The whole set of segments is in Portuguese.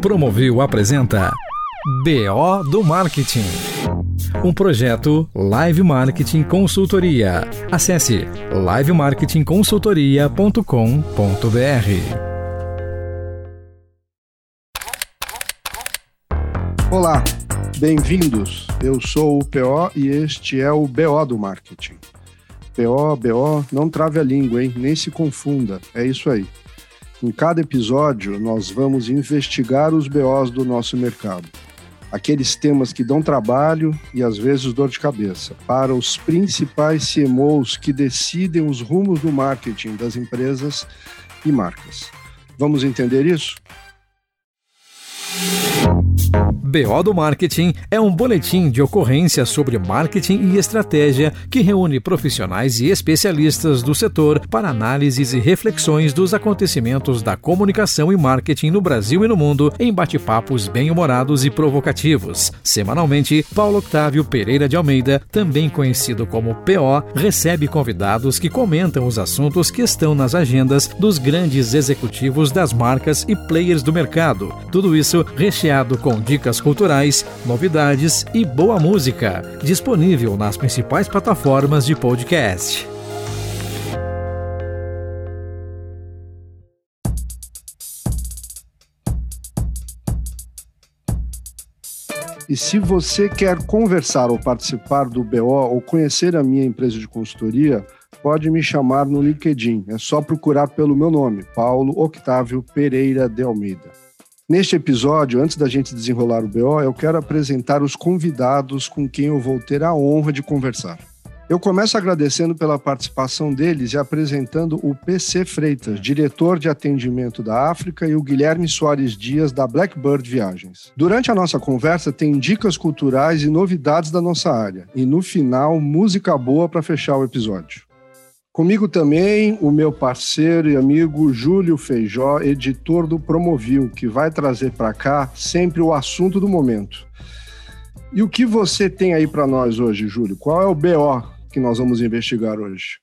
Promovil apresenta BO do Marketing. Um projeto Live Marketing Consultoria. Acesse livemarketingconsultoria.com.br. Olá, bem-vindos. Eu sou o PO e este é o BO do Marketing. PO, BO, não trave a língua, hein? Nem se confunda. É isso aí. Em cada episódio, nós vamos investigar os BOs do nosso mercado. Aqueles temas que dão trabalho e às vezes dor de cabeça, para os principais CMOs que decidem os rumos do marketing das empresas e marcas. Vamos entender isso? BO do Marketing é um boletim de ocorrência sobre marketing e estratégia que reúne profissionais e especialistas do setor para análises e reflexões dos acontecimentos da comunicação e marketing no Brasil e no mundo em bate-papos bem-humorados e provocativos. Semanalmente, Paulo Octávio Pereira de Almeida, também conhecido como PO, recebe convidados que comentam os assuntos que estão nas agendas dos grandes executivos das marcas e players do mercado. Tudo isso recheado com dicas culturais, novidades e boa música, disponível nas principais plataformas de podcast. E se você quer conversar ou participar do BO ou conhecer a minha empresa de consultoria, pode me chamar no LinkedIn. É só procurar pelo meu nome, Paulo Octávio Pereira de Almeida. Neste episódio, antes da gente desenrolar o BO, eu quero apresentar os convidados com quem eu vou ter a honra de conversar. Eu começo agradecendo pela participação deles e apresentando o PC Freitas, diretor de atendimento da África, e o Guilherme Soares Dias, da Blackbird Viagens. Durante a nossa conversa, tem dicas culturais e novidades da nossa área. E no final, música boa para fechar o episódio. Comigo também o meu parceiro e amigo Júlio Feijó, editor do Promovil, que vai trazer para cá sempre o assunto do momento. E o que você tem aí para nós hoje, Júlio? Qual é o BO que nós vamos investigar hoje?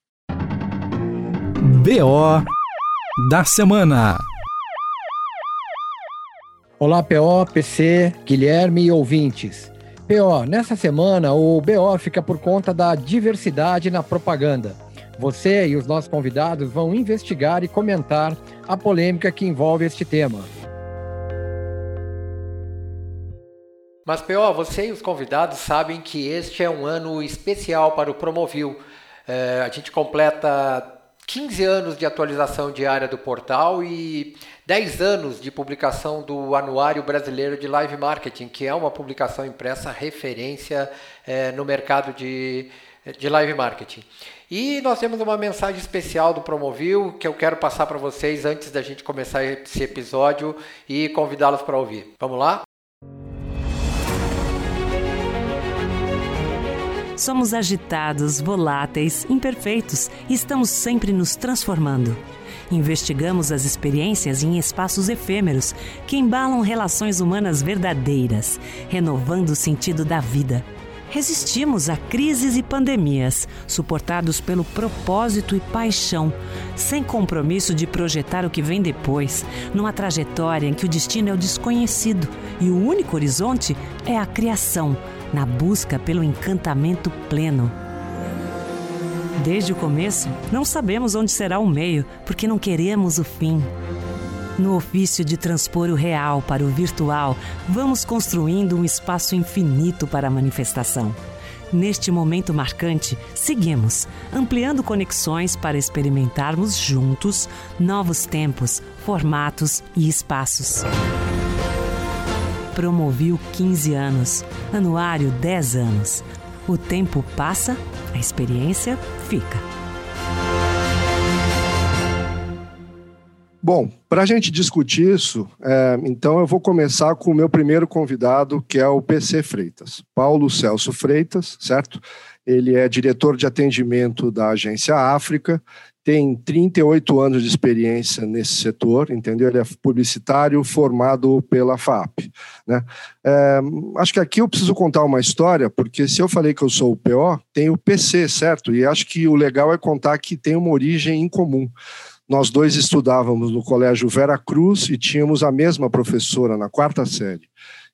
BO da semana. Olá, PO, PC, Guilherme e ouvintes. PO, nessa semana o BO fica por conta da diversidade na propaganda. Você e os nossos convidados vão investigar e comentar a polêmica que envolve este tema. Mas, P.O., você e os convidados sabem que este é um ano especial para o Promovil. É, a gente completa 15 anos de atualização diária do portal e 10 anos de publicação do Anuário Brasileiro de Live Marketing, que é uma publicação impressa referência é, no mercado de, de live marketing. E nós temos uma mensagem especial do Promovil que eu quero passar para vocês antes da gente começar esse episódio e convidá-los para ouvir. Vamos lá? Somos agitados, voláteis, imperfeitos e estamos sempre nos transformando. Investigamos as experiências em espaços efêmeros que embalam relações humanas verdadeiras, renovando o sentido da vida Resistimos a crises e pandemias, suportados pelo propósito e paixão, sem compromisso de projetar o que vem depois, numa trajetória em que o destino é o desconhecido e o único horizonte é a criação, na busca pelo encantamento pleno. Desde o começo, não sabemos onde será o meio, porque não queremos o fim. No ofício de transpor o real para o virtual, vamos construindo um espaço infinito para a manifestação. Neste momento marcante, seguimos, ampliando conexões para experimentarmos juntos novos tempos, formatos e espaços. Promoviu 15 anos, anuário 10 anos. O tempo passa, a experiência fica. Bom, para a gente discutir isso, é, então eu vou começar com o meu primeiro convidado, que é o PC Freitas, Paulo Celso Freitas, certo? Ele é diretor de atendimento da Agência África, tem 38 anos de experiência nesse setor, entendeu? Ele é publicitário formado pela FAP. Né? É, acho que aqui eu preciso contar uma história, porque se eu falei que eu sou o PO, tem o PC, certo? E acho que o legal é contar que tem uma origem em comum. Nós dois estudávamos no Colégio Vera Cruz e tínhamos a mesma professora na quarta série.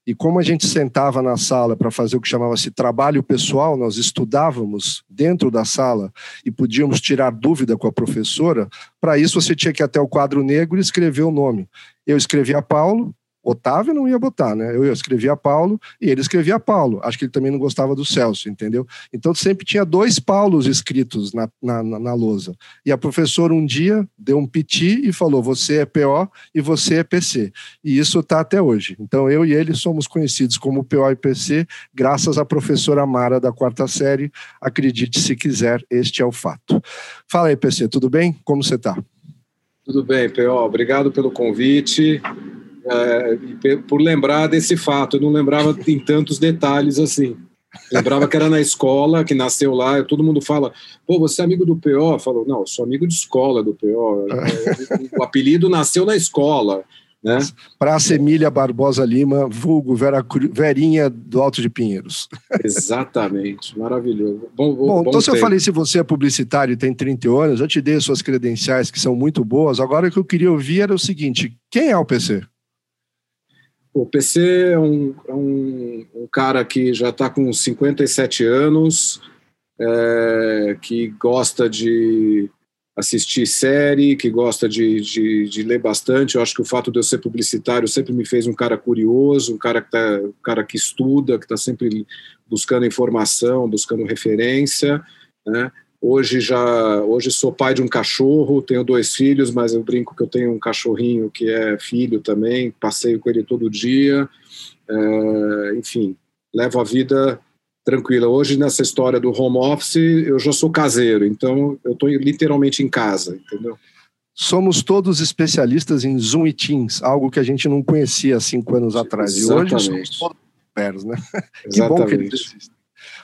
E como a gente sentava na sala para fazer o que chamava-se trabalho pessoal, nós estudávamos dentro da sala e podíamos tirar dúvida com a professora. Para isso, você tinha que ir até o quadro negro e escrever o nome. Eu escrevia Paulo, Otávio não ia botar, né? Eu escrevia Paulo e ele escrevia Paulo. Acho que ele também não gostava do Celso, entendeu? Então sempre tinha dois Paulos escritos na, na, na, na lousa. E a professora um dia deu um piti e falou: você é PO e você é PC. E isso está até hoje. Então eu e ele somos conhecidos como PO e PC, graças à professora Mara da quarta série. Acredite se quiser, este é o fato. Fala aí, PC, tudo bem? Como você está? Tudo bem, PO. Obrigado pelo convite é, por lembrar desse fato. Eu não lembrava em tantos detalhes assim. Lembrava que era na escola, que nasceu lá, todo mundo fala, pô, você é amigo do PO? Falou, não, sou amigo de escola do PO. o apelido nasceu na escola. Né? Praça Emília Barbosa Lima, vulgo Vera, Verinha do Alto de Pinheiros. Exatamente, maravilhoso. Bom, bom, bom então se eu falei se você é publicitário e tem 30 anos, eu te dei suas credenciais que são muito boas, agora o que eu queria ouvir era o seguinte, quem é o PC? O PC é um, é um, um cara que já está com 57 anos, é, que gosta de assistir série, que gosta de, de, de, ler bastante. Eu acho que o fato de eu ser publicitário sempre me fez um cara curioso, um cara que, tá, um cara que estuda, que está sempre buscando informação, buscando referência. Né? Hoje já, hoje sou pai de um cachorro, tenho dois filhos, mas eu brinco que eu tenho um cachorrinho que é filho também, passeio com ele todo dia, é, enfim, levo a vida tranquila. Hoje nessa história do home office, eu já sou caseiro, então eu estou literalmente em casa, entendeu? Somos todos especialistas em Zoom e Teams, algo que a gente não conhecia há cinco anos atrás. Exatamente. E hoje somos todos né? que bom que.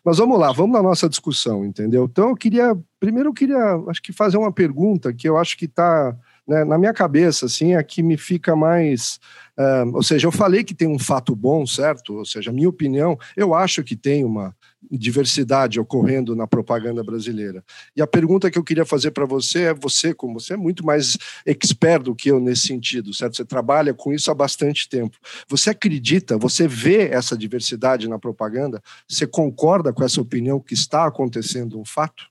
Mas vamos lá, vamos na nossa discussão, entendeu? Então eu queria, primeiro eu queria, acho que fazer uma pergunta que eu acho que está né, na minha cabeça, assim, é que me fica mais. Uh, ou seja, eu falei que tem um fato bom, certo? Ou seja, minha opinião, eu acho que tem uma diversidade ocorrendo na propaganda brasileira. E a pergunta que eu queria fazer para você é: você, como você é muito mais expert do que eu nesse sentido, certo? Você trabalha com isso há bastante tempo. Você acredita, você vê essa diversidade na propaganda? Você concorda com essa opinião que está acontecendo um fato?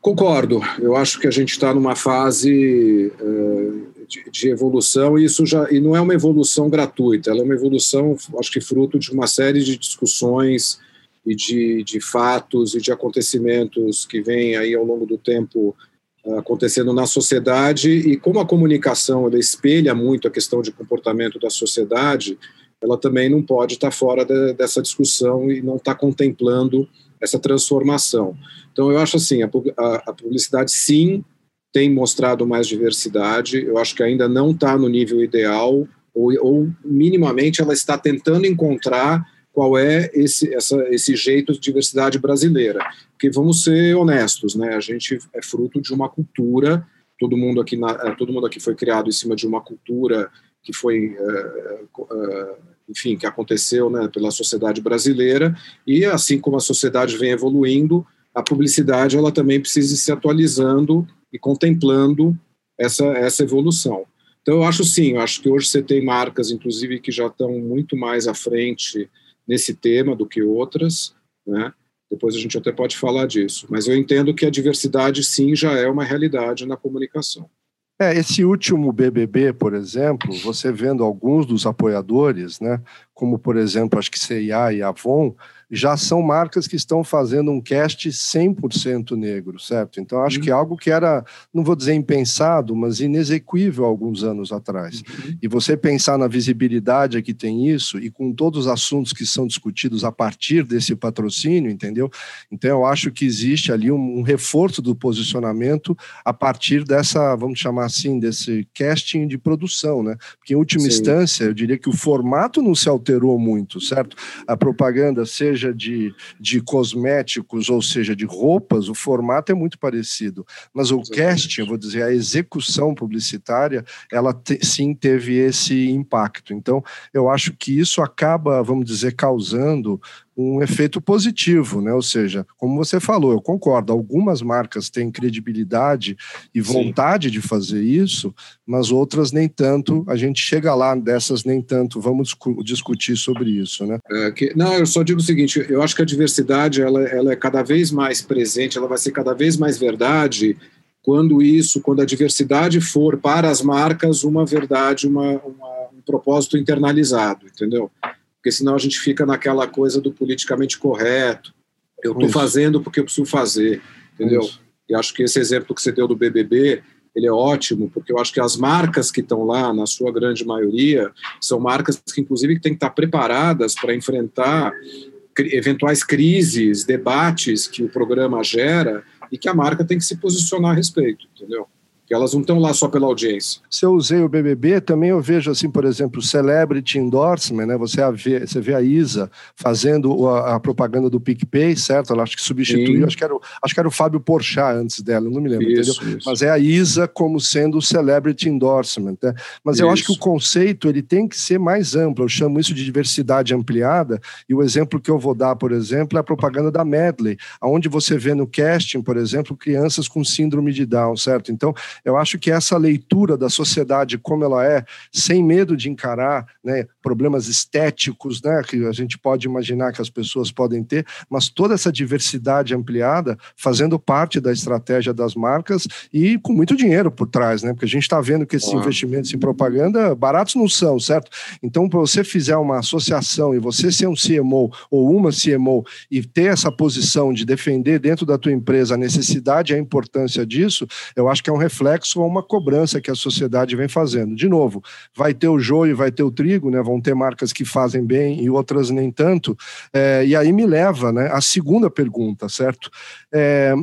Concordo. Eu acho que a gente está numa fase uh, de, de, evolução e isso já e não é uma evolução gratuita. Ela é uma evolução, acho que fruto de uma série de discussões e de, de fatos e de acontecimentos que vêm aí ao longo do tempo uh, acontecendo na sociedade e como a comunicação ela espelha muito a questão de comportamento da sociedade, ela também não pode estar fora de, dessa discussão e não estar tá contemplando essa transformação. Então, eu acho assim, a, a, a publicidade, sim, tem mostrado mais diversidade, eu acho que ainda não está no nível ideal, ou, ou, minimamente ela está tentando encontrar qual é esse, essa, esse jeito de diversidade brasileira. Porque vamos ser honestos, né? A gente é fruto de uma cultura, todo mundo aqui, na, eh, todo mundo aqui foi criado em cima de uma cultura que foi uh, uh, enfim, que aconteceu né, pela sociedade brasileira, e assim como a sociedade vem evoluindo, a publicidade ela também precisa ir se atualizando e contemplando essa, essa evolução. Então, eu acho sim, eu acho que hoje você tem marcas, inclusive, que já estão muito mais à frente nesse tema do que outras, né? Depois a gente até pode falar disso. Mas eu entendo que a diversidade, sim, já é uma realidade na comunicação. É, esse último BBB, por exemplo, você vendo alguns dos apoiadores, né, como por exemplo, acho que CIA e Avon, já são marcas que estão fazendo um cast 100% negro, certo? Então, acho uhum. que é algo que era, não vou dizer impensado, mas inexequível alguns anos atrás. Uhum. E você pensar na visibilidade que tem isso e com todos os assuntos que são discutidos a partir desse patrocínio, entendeu? Então, eu acho que existe ali um, um reforço do posicionamento a partir dessa, vamos chamar assim, desse casting de produção, né? Porque, em última Sim. instância, eu diria que o formato não se alterou muito, certo? A propaganda, seja seja de, de cosméticos ou seja de roupas, o formato é muito parecido. Mas o casting, eu vou dizer, a execução publicitária, ela te, sim teve esse impacto. Então, eu acho que isso acaba, vamos dizer, causando um efeito positivo, né? Ou seja, como você falou, eu concordo, algumas marcas têm credibilidade e vontade Sim. de fazer isso, mas outras nem tanto. A gente chega lá dessas nem tanto. Vamos discu discutir sobre isso, né? É, que, não, eu só digo o seguinte: eu acho que a diversidade ela, ela é cada vez mais presente, ela vai ser cada vez mais verdade quando isso, quando a diversidade for para as marcas uma verdade, uma, uma, um propósito internalizado, entendeu? Porque senão a gente fica naquela coisa do politicamente correto. Eu estou fazendo porque eu preciso fazer, entendeu? Isso. E acho que esse exemplo que você deu do BBB, ele é ótimo, porque eu acho que as marcas que estão lá, na sua grande maioria, são marcas que, inclusive, têm que estar preparadas para enfrentar eventuais crises, debates que o programa gera e que a marca tem que se posicionar a respeito, entendeu? Elas não estão lá só pela audiência. Se eu usei o BBB, também eu vejo, assim, por exemplo, Celebrity Endorsement, né? Você vê, você vê a Isa fazendo a, a, propaganda do PicPay, certo? Ela acho que substituiu, acho que, era o, acho que era o Fábio Porchat antes dela, não me lembro, isso, entendeu? Isso. Mas é a Isa como sendo o Celebrity Endorsement, né? Mas isso. eu acho que o conceito, ele tem que ser mais amplo, eu chamo isso de diversidade ampliada, e o exemplo que eu vou dar, por exemplo, é a propaganda da Medley, onde você vê no casting, por exemplo, crianças com síndrome de Down, certo? Então, eu acho que essa leitura da sociedade como ela é, sem medo de encarar né, problemas estéticos, né, que a gente pode imaginar que as pessoas podem ter, mas toda essa diversidade ampliada fazendo parte da estratégia das marcas e com muito dinheiro por trás, né? Porque a gente está vendo que esses ah. investimentos em propaganda baratos não são, certo? Então, para você fizer uma associação e você ser um CMO ou uma CMO e ter essa posição de defender dentro da tua empresa a necessidade e a importância disso, eu acho que é um reflexo reflexo a uma cobrança que a sociedade vem fazendo. De novo, vai ter o joio, vai ter o trigo, né? vão ter marcas que fazem bem e outras nem tanto. É, e aí me leva né, à segunda pergunta, certo? É,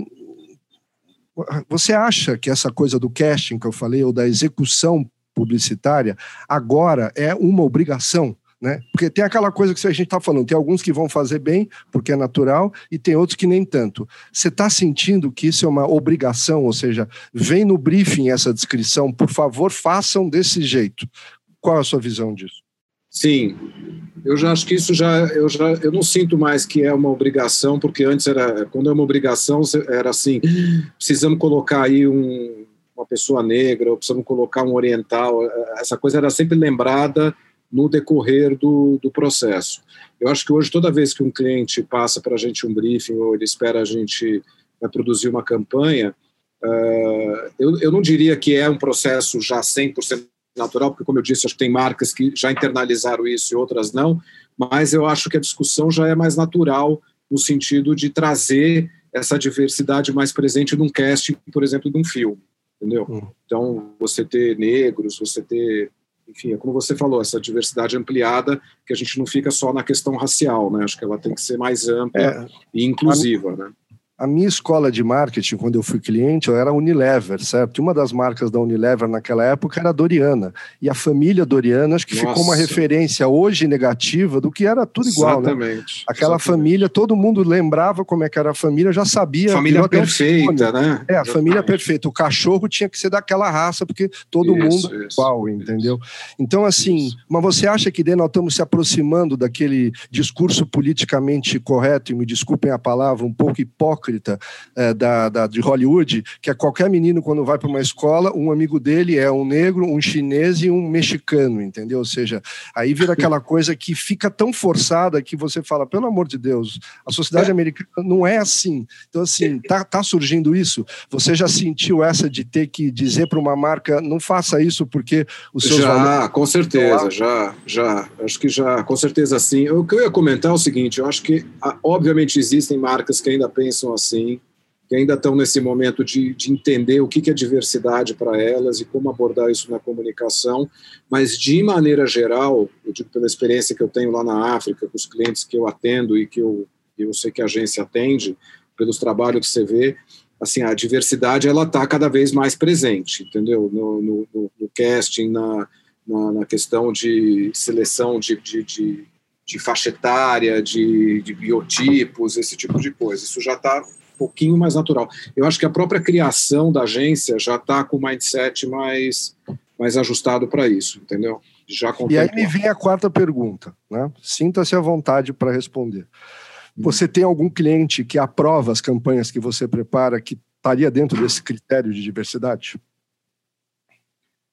você acha que essa coisa do casting que eu falei, ou da execução publicitária, agora é uma obrigação? Né? Porque tem aquela coisa que a gente está falando, tem alguns que vão fazer bem, porque é natural, e tem outros que nem tanto. Você está sentindo que isso é uma obrigação, ou seja, vem no briefing essa descrição, por favor, façam desse jeito. Qual é a sua visão disso? Sim, eu já acho que isso já eu já eu não sinto mais que é uma obrigação, porque antes era quando é uma obrigação era assim, precisamos colocar aí um, uma pessoa negra, ou precisamos colocar um oriental, essa coisa era sempre lembrada no decorrer do, do processo. Eu acho que hoje, toda vez que um cliente passa para a gente um briefing ou ele espera a gente uh, produzir uma campanha, uh, eu, eu não diria que é um processo já 100% natural, porque, como eu disse, acho que tem marcas que já internalizaram isso e outras não, mas eu acho que a discussão já é mais natural no sentido de trazer essa diversidade mais presente num casting, por exemplo, de um filme, entendeu? Hum. Então, você ter negros, você ter enfim, é como você falou, essa diversidade ampliada, que a gente não fica só na questão racial, né? Acho que ela tem que ser mais ampla é, e inclusiva, né? A minha escola de marketing, quando eu fui cliente, eu era Unilever, certo? E uma das marcas da Unilever naquela época era a Doriana. E a família Doriana, acho que Nossa. ficou uma referência hoje negativa do que era tudo igual, né? exatamente, né? Aquela exatamente. família, todo mundo lembrava como é que era a família, já sabia. Família perfeita, né? É, a família perfeita. O cachorro tinha que ser daquela raça, porque todo isso, mundo é igual, isso, entendeu? Então, assim, isso. mas você acha que nós estamos se aproximando daquele discurso politicamente correto, e me desculpem a palavra, um pouco hipócrita, hipócrita é, da, da, de Hollywood, que é qualquer menino, quando vai para uma escola, um amigo dele é um negro, um chinês e um mexicano, entendeu? Ou seja, aí vira aquela coisa que fica tão forçada que você fala, pelo amor de Deus, a sociedade é. americana não é assim. Então, assim, tá, tá surgindo isso? Você já sentiu essa de ter que dizer para uma marca, não faça isso porque os seus Já, valores... com certeza, já, já. Acho que já, com certeza sim. O que eu ia comentar é o seguinte, eu acho que, obviamente, existem marcas que ainda pensam assim, que ainda estão nesse momento de, de entender o que, é diversidade para elas e como abordar isso na comunicação, mas de maneira geral, eu digo pela experiência que eu tenho lá na África, com os clientes que eu atendo e que eu, eu sei que a agência atende, pelos trabalhos que você vê, assim, a diversidade ela está cada vez mais presente, entendeu? No, no, no, no casting, na, na, na, questão de seleção de, de, de de faixa etária, de, de biotipos, esse tipo de coisa. Isso já está um pouquinho mais natural. Eu acho que a própria criação da agência já está com o mindset mais, mais ajustado para isso, entendeu? Já e aí me vem a quarta pergunta, né? Sinta-se à vontade para responder. Você tem algum cliente que aprova as campanhas que você prepara que estaria dentro desse critério de diversidade?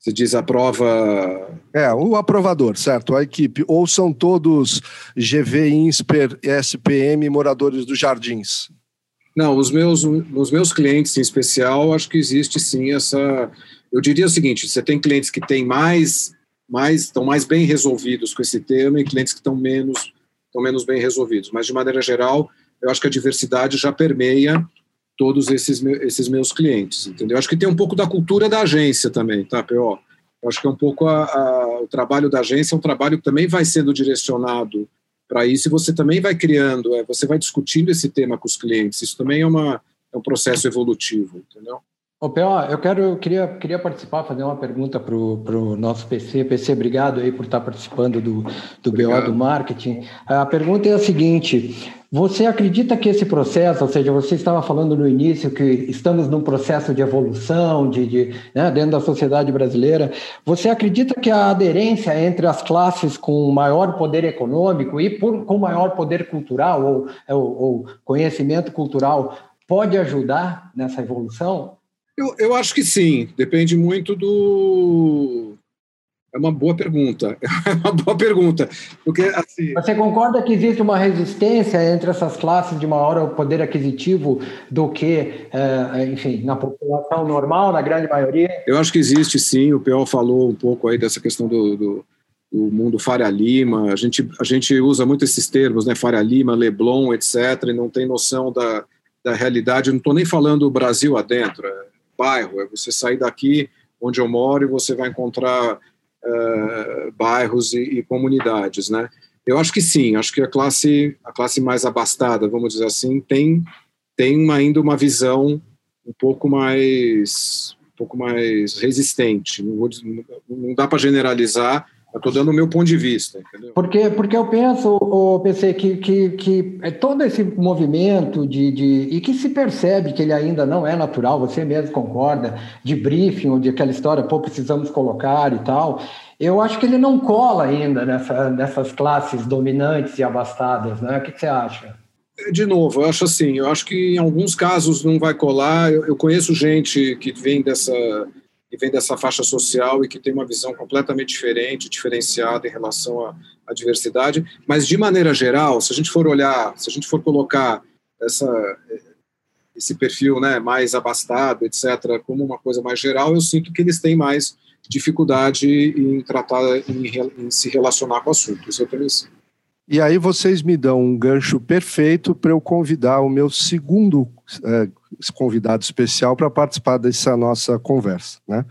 Você diz a prova. É, o aprovador, certo? A equipe. Ou são todos GV, INSPER, SPM, moradores dos jardins? Não, os meus, os meus clientes em especial, acho que existe sim essa. Eu diria o seguinte: você tem clientes que têm mais, mais, estão mais bem resolvidos com esse tema e clientes que estão menos, estão menos bem resolvidos. Mas de maneira geral, eu acho que a diversidade já permeia todos esses, esses meus clientes, entendeu? Acho que tem um pouco da cultura da agência também, tá, P.O.? Acho que é um pouco a, a, o trabalho da agência é um trabalho que também vai sendo direcionado para isso e você também vai criando, é, você vai discutindo esse tema com os clientes. Isso também é, uma, é um processo evolutivo, entendeu? Ô, P.O., eu quero, eu queria, queria participar, fazer uma pergunta para o nosso PC. PC, obrigado aí por estar participando do, do BO do marketing. A pergunta é a seguinte: você acredita que esse processo, ou seja, você estava falando no início que estamos num processo de evolução de, de né, dentro da sociedade brasileira, você acredita que a aderência entre as classes com maior poder econômico e por, com maior poder cultural ou, ou, ou conhecimento cultural pode ajudar nessa evolução? Eu, eu acho que sim, depende muito do, é uma boa pergunta. É uma boa pergunta. Porque, assim... Você concorda que existe uma resistência entre essas classes de maior poder aquisitivo do que, é, enfim, na população normal, na grande maioria? Eu acho que existe sim. O PO falou um pouco aí dessa questão do, do, do mundo Faria Lima. A gente, a gente usa muito esses termos, né? Faria Lima, Leblon, etc., e não tem noção da, da realidade. Eu não estou nem falando Brasil adentro, é bairro. É você sair daqui onde eu moro e você vai encontrar uh, bairros e, e, comunidades, né? Eu acho que sim, acho que a classe, a classe mais abastada, vamos dizer assim, tem, tem ainda uma visão um pouco mais, um pouco mais resistente. Não, vou, não dá para generalizar, eu estou dando o meu ponto de vista? Porque, porque eu penso, o PC, que, que, que é todo esse movimento de, de. e que se percebe que ele ainda não é natural, você mesmo concorda, de briefing, ou de aquela história, pô, precisamos colocar e tal. Eu acho que ele não cola ainda nessa, nessas classes dominantes e abastadas, né? O que, que você acha? De novo, eu acho assim, eu acho que em alguns casos não vai colar. Eu, eu conheço gente que vem dessa que vem dessa faixa social e que tem uma visão completamente diferente, diferenciada em relação à, à, diversidade. Mas, de maneira geral, se a gente for olhar, se a gente for colocar essa, esse perfil né, mais abastado, etc., como uma coisa mais geral, eu sinto que eles têm mais dificuldade em tratar, em, em se relacionar com o assunto. Isso eu sinto. E aí vocês me dão um gancho perfeito para eu convidar o meu segundo é, convidado especial para participar dessa nossa conversa. Né?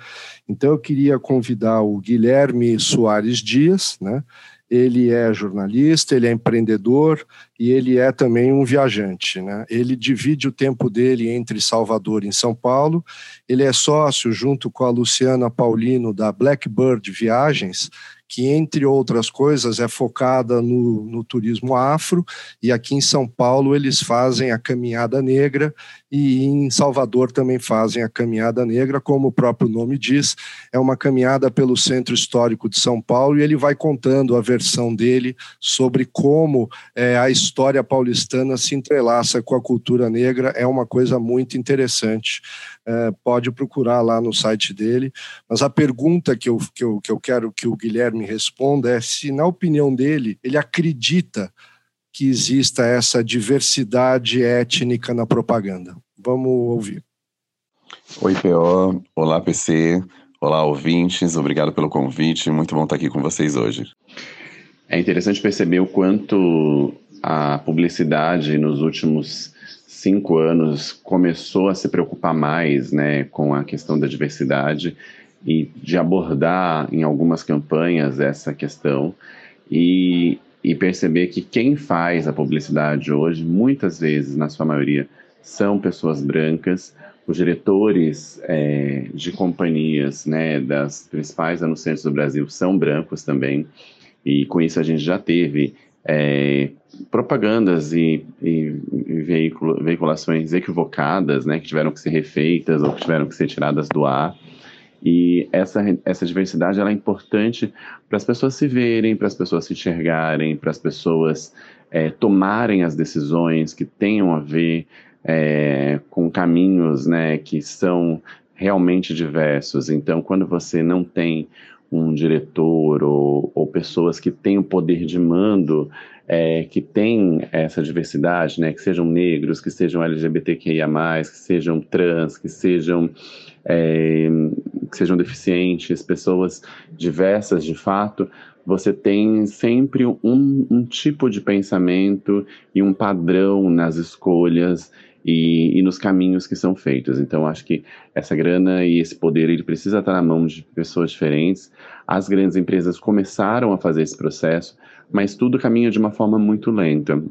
Então eu queria convidar o Guilherme Soares Dias, né? Ele é jornalista, ele é empreendedor e ele é também um viajante. Né? Ele divide o tempo dele entre Salvador e São Paulo. Ele é sócio, junto com a Luciana Paulino, da Blackbird Viagens, que, entre outras coisas, é focada no, no, turismo afro, e aqui em São Paulo eles fazem a Caminhada Negra, e em Salvador também fazem a Caminhada Negra, como o próprio nome diz, é uma caminhada pelo Centro Histórico de São Paulo, e ele vai contando a versão dele sobre como é, a história paulistana se entrelaça com a cultura negra, é uma coisa muito interessante é, pode procurar lá no site dele. Mas a pergunta que eu, que, eu, que eu quero que o Guilherme responda é se, na opinião dele, ele acredita que exista essa diversidade étnica na propaganda. Vamos ouvir. Oi, PO. Olá, PC. Olá, ouvintes. Obrigado pelo convite. Muito bom estar aqui com vocês hoje. É interessante perceber o quanto a publicidade nos últimos cinco anos começou a se preocupar mais né, com a questão da diversidade e de abordar em algumas campanhas essa questão e, e perceber que quem faz a publicidade hoje, muitas vezes, na sua maioria, são pessoas brancas. Os diretores é, de companhias né, das principais anunciantes do Brasil são brancos também, e com isso a gente já teve é, propagandas e, e, e veiculações equivocadas, né, que tiveram que ser refeitas ou que tiveram que ser tiradas do ar. E essa, essa diversidade ela é importante para as pessoas se verem, para as pessoas se enxergarem, para as pessoas é, tomarem as decisões que tenham a ver é, com caminhos né, que são realmente diversos. Então, quando você não tem um diretor ou, ou pessoas que têm o poder de mando, é, que têm essa diversidade, né, que sejam negros, que sejam LGBTQIA+, que sejam trans, que sejam, é, que sejam deficientes, pessoas diversas de fato, você tem sempre um, um tipo de pensamento e um padrão nas escolhas e, e, nos caminhos que são feitos. Então, acho que essa grana e esse poder ele precisa estar na mão de pessoas diferentes. As grandes empresas começaram a fazer esse processo, mas tudo caminha de uma forma muito lenta.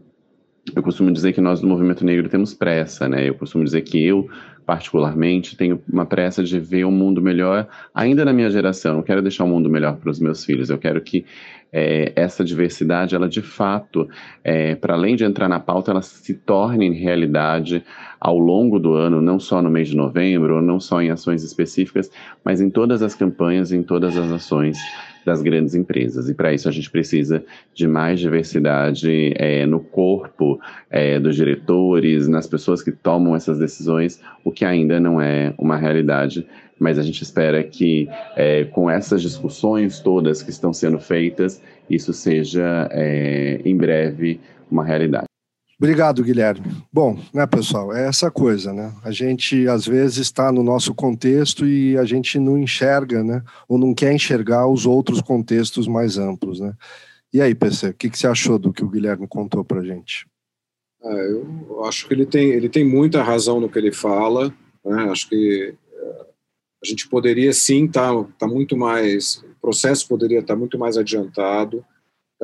Eu costumo dizer que nós do movimento negro temos pressa, né? Eu costumo dizer que eu, particularmente, tenho uma pressa de ver um mundo melhor ainda na minha geração. Eu não quero deixar o um mundo melhor para os meus filhos. Eu quero que é, essa diversidade, ela de fato, é, para além de entrar na pauta, ela se torne realidade ao longo do ano, não só no mês de novembro, não só em ações específicas, mas em todas as campanhas, em todas as ações das grandes empresas. E para isso a gente precisa de mais diversidade é, no corpo é, dos diretores, nas pessoas que tomam essas decisões, o que ainda não é uma realidade mas a gente espera que é, com essas discussões todas que estão sendo feitas, isso seja é, em breve uma realidade. Obrigado, Guilherme. Bom, né, pessoal, é essa coisa, né? A gente às vezes está no nosso contexto e a gente não enxerga, né? Ou não quer enxergar os outros contextos mais amplos, né? E aí, PC, o que, que você achou do que o Guilherme contou para gente? É, eu acho que ele tem, ele tem muita razão no que ele fala. Né? Acho que a gente poderia sim estar tá, tá muito mais, o processo poderia estar tá muito mais adiantado.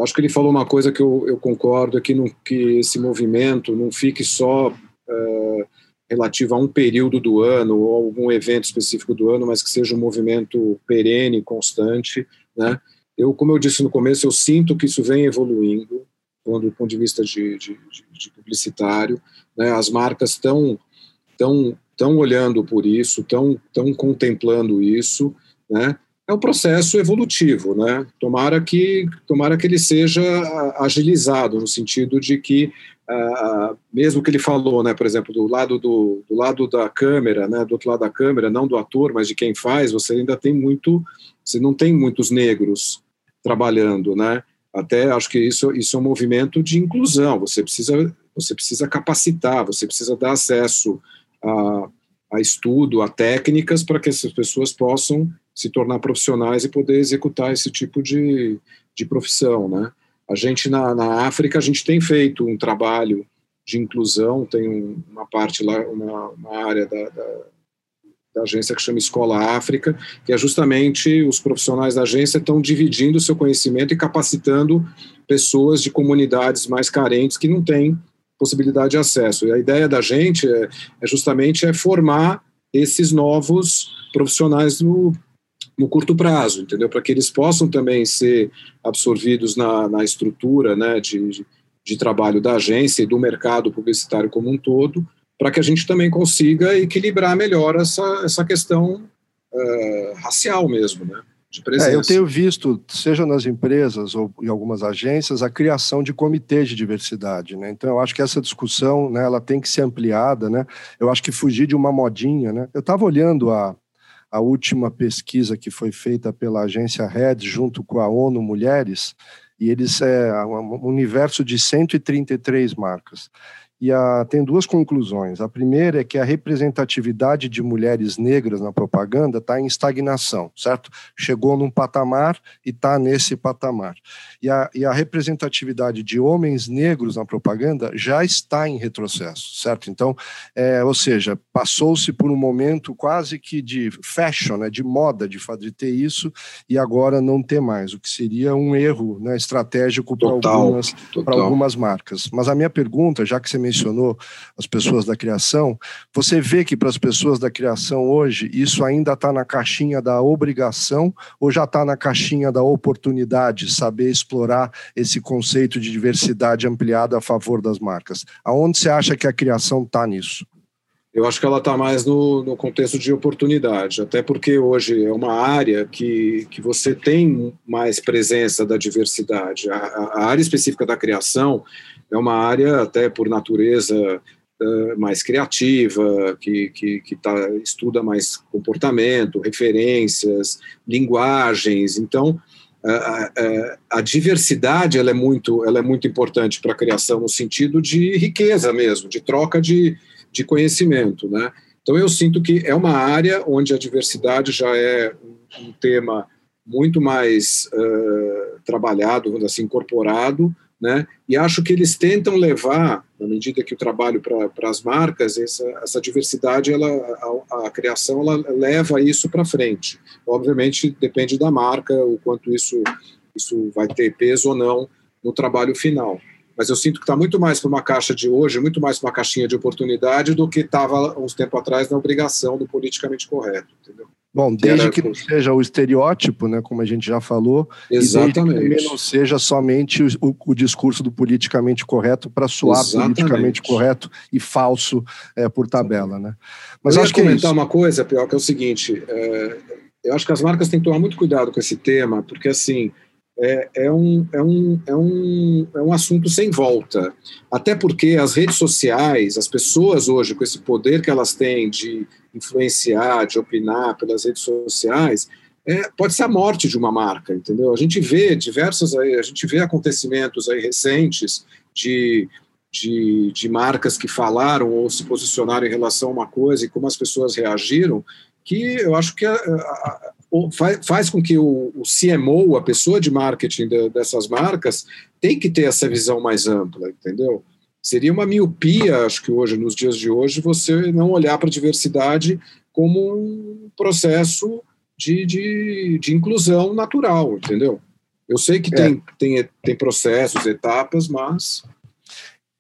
Acho que ele falou uma coisa que eu, eu concordo, é que, não, que esse movimento não fique só é, relativo a um período do ano ou algum evento específico do ano, mas que seja um movimento perene, constante, né? Eu, como eu disse no começo, eu sinto que isso vem evoluindo, do ponto de vista de, de, de publicitário, né? As marcas estão estão estão olhando por isso, estão estão contemplando isso, né? É um processo evolutivo, né? Tomara que tomara que ele seja agilizado no sentido de que uh, mesmo que ele falou, né? Por exemplo, do lado do, do lado da câmera, né? Do outro lado da câmera, não do ator, mas de quem faz, você ainda tem muito, você não tem muitos negros trabalhando, né? Até acho que isso isso é um movimento de inclusão. Você precisa você precisa capacitar, você precisa dar acesso a, a estudo, a técnicas para que essas pessoas possam se tornar profissionais e poder executar esse tipo de, de profissão, né? A gente na, na África a gente tem feito um trabalho de inclusão, tem um, uma parte lá, uma, uma área da, da, da, agência que chama Escola África, que é justamente os profissionais da agência estão dividindo seu conhecimento e capacitando pessoas de comunidades mais carentes que não têm possibilidade de acesso. E a ideia da gente é, é justamente é formar esses novos profissionais no, no curto prazo, entendeu? Para que eles possam também ser absorvidos na, na estrutura né, de, de trabalho da agência e do mercado publicitário como um todo, para que a gente também consiga equilibrar melhor essa, essa questão uh, racial mesmo, né? É, eu tenho visto, seja nas empresas ou em algumas agências, a criação de comitês de diversidade. Né? Então, eu acho que essa discussão né, ela tem que ser ampliada. Né? Eu acho que fugir de uma modinha. Né? Eu estava olhando a, a última pesquisa que foi feita pela agência Red junto com a ONU Mulheres, e eles é um universo de 133 marcas. E a, tem duas conclusões. A primeira é que a representatividade de mulheres negras na propaganda está em estagnação, certo? Chegou num patamar e está nesse patamar. E a, e a representatividade de homens negros na propaganda já está em retrocesso, certo? Então, é, ou seja, passou-se por um momento quase que de fashion, né, de moda de, de ter isso e agora não ter mais, o que seria um erro né, estratégico para algumas, algumas marcas. Mas a minha pergunta, já que você mencionou as pessoas da criação, você vê que para as pessoas da criação hoje isso ainda está na caixinha da obrigação ou já está na caixinha da oportunidade, saber explorar esse conceito de diversidade ampliada a favor das marcas? Aonde você acha que a criação está nisso? eu acho que ela está mais no, no, contexto de oportunidade, até porque hoje é uma área que, que você tem mais presença da diversidade. A, a área específica da criação é uma área, até por natureza, uh, mais criativa, que, que, que tá, estuda mais comportamento, referências, linguagens. Então, a, a, a, diversidade ela é muito ela é muito importante para a criação no sentido de riqueza mesmo de troca de, de conhecimento né então eu sinto que é uma área onde a diversidade já é um, um tema muito mais uh, trabalhado assim incorporado né? E acho que eles tentam levar, na medida que o trabalho para as marcas, essa, essa diversidade, ela, a, a criação, ela leva isso para frente. Obviamente, depende da marca, o quanto isso, isso vai ter peso ou não no trabalho final. Mas eu sinto que está muito mais para uma caixa de hoje, muito mais para uma caixinha de oportunidade do que estava uns tempo atrás na obrigação do politicamente correto, entendeu? Bom, desde que não seja o estereótipo, né, como a gente já falou, Exatamente. e desde que não seja somente o, o discurso do politicamente correto para soar Exatamente. politicamente correto e falso é, por tabela, né? Mas eu acho que comentar é uma coisa, pior que é o seguinte, é, eu acho que as marcas têm que tomar muito cuidado com esse tema, porque assim é, é, um, é, um, é, um, é um assunto sem volta. Até porque as redes sociais, as pessoas hoje, com esse poder que elas têm de influenciar, de opinar pelas redes sociais, é, pode ser a morte de uma marca, entendeu? A gente vê diversas aí, a gente vê acontecimentos aí recentes de, de, de marcas que falaram ou se posicionaram em relação a uma coisa e como as pessoas reagiram, que eu acho que a, a, faz, faz com que o, o CMO, a pessoa de marketing de, dessas marcas, tem que ter essa visão mais ampla, entendeu? Seria uma miopia, acho que hoje, nos dias de hoje, você não olhar para a diversidade como um processo de, de, de inclusão natural, entendeu? Eu sei que é. tem, tem, tem processos, etapas, mas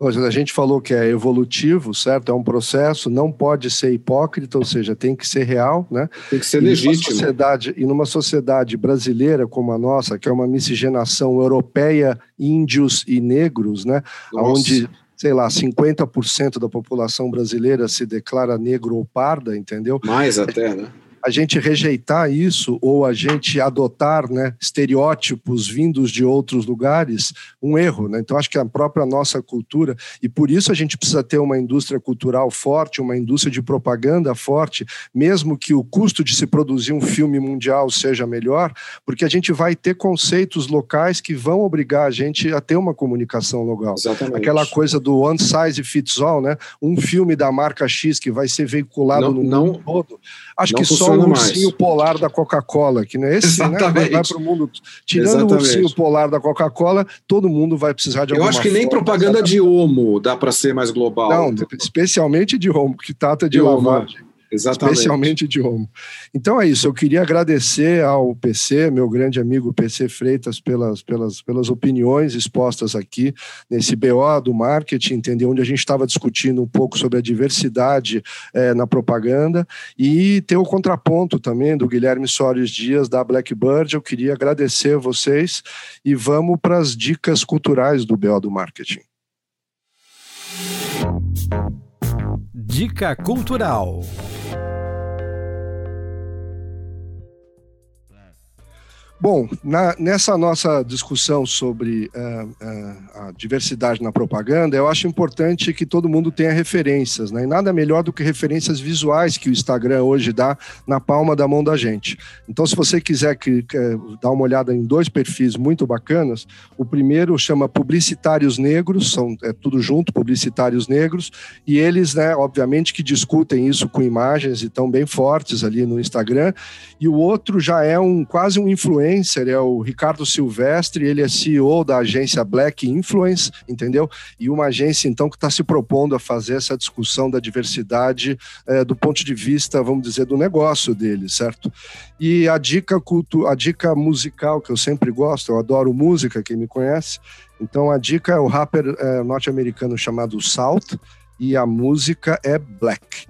a gente falou que é evolutivo, certo? É um processo, não pode ser hipócrita, ou seja, tem que ser real, né? Tem que ser e legítimo. Numa sociedade, e numa sociedade brasileira como a nossa, que é uma miscigenação europeia, índios e negros, né? Nossa. Onde sei lá, 50% da população brasileira se declara negro ou parda, entendeu? Mais até, né? A gente rejeitar isso ou a gente adotar né, estereótipos vindos de outros lugares, um erro. Né? Então, acho que a própria nossa cultura, e por isso a gente precisa ter uma indústria cultural forte, uma indústria de propaganda forte, mesmo que o custo de se produzir um filme mundial seja melhor, porque a gente vai ter conceitos locais que vão obrigar a gente a ter uma comunicação local. Exatamente. Aquela coisa do one size fits all, né? um filme da marca X que vai ser veiculado não, no não, mundo todo. Acho que só o ursinho polar da Coca-Cola, que não é esse, né? Vai, para o mundo. Tirando Exatamente. o ursinho polar da Coca-Cola, todo mundo vai precisar de Eu acho que nem propaganda de homo dá para ser mais global. Não, especialmente de homo, que trata de, de lavagem. Exatamente. especialmente idioma. Então é isso, eu queria agradecer ao PC, meu grande amigo PC Freitas, pelas, pelas, pelas opiniões expostas aqui nesse BO do marketing, entender onde a gente estava discutindo um pouco sobre a diversidade é, na propaganda e ter o contraponto também do Guilherme Soares Dias, da Blackbird. Eu queria agradecer a vocês e vamos para as dicas culturais do BO do marketing. Dica Cultural. Bom, na, nessa nossa discussão sobre uh, uh, a diversidade na propaganda, eu acho importante que todo mundo tenha referências, né? E nada melhor do que referências visuais que o Instagram hoje dá na palma da mão da gente. Então, se você quiser que, dar uma olhada em dois perfis muito bacanas, o primeiro chama Publicitários Negros, são é tudo junto, Publicitários Negros, e eles, né, obviamente, que discutem isso com imagens e estão bem fortes ali no Instagram. E o outro já é um quase um influencer influencer é o Ricardo Silvestre, ele é CEO da agência Black Influence, entendeu? E uma agência, então, que está se propondo a fazer essa discussão da diversidade é, do ponto de vista, vamos dizer, do negócio dele, certo? E a dica, cultu a dica musical que eu sempre gosto, eu adoro música, quem me conhece, então a dica é o rapper é, norte-americano chamado Salt, e a música é Black.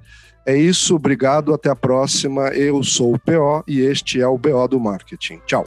É isso, obrigado, até a próxima. Eu sou o PO e este é o BO do Marketing. Tchau.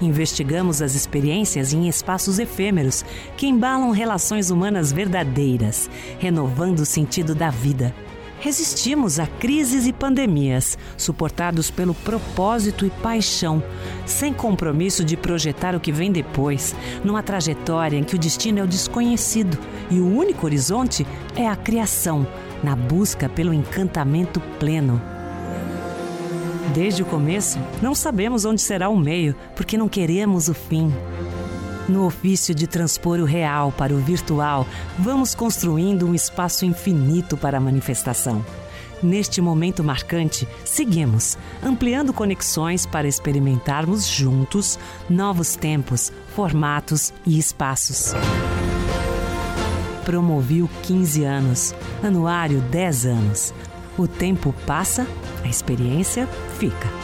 Investigamos as experiências em espaços efêmeros que embalam relações humanas verdadeiras, renovando o sentido da vida. Resistimos a crises e pandemias, suportados pelo propósito e paixão, sem compromisso de projetar o que vem depois, numa trajetória em que o destino é o desconhecido e o único horizonte é a criação na busca pelo encantamento pleno. Desde o começo, não sabemos onde será o meio, porque não queremos o fim. No ofício de transpor o real para o virtual, vamos construindo um espaço infinito para a manifestação. Neste momento marcante, seguimos, ampliando conexões para experimentarmos juntos novos tempos, formatos e espaços. Promoviu 15 anos, anuário 10 anos. O tempo passa, a experiência fica.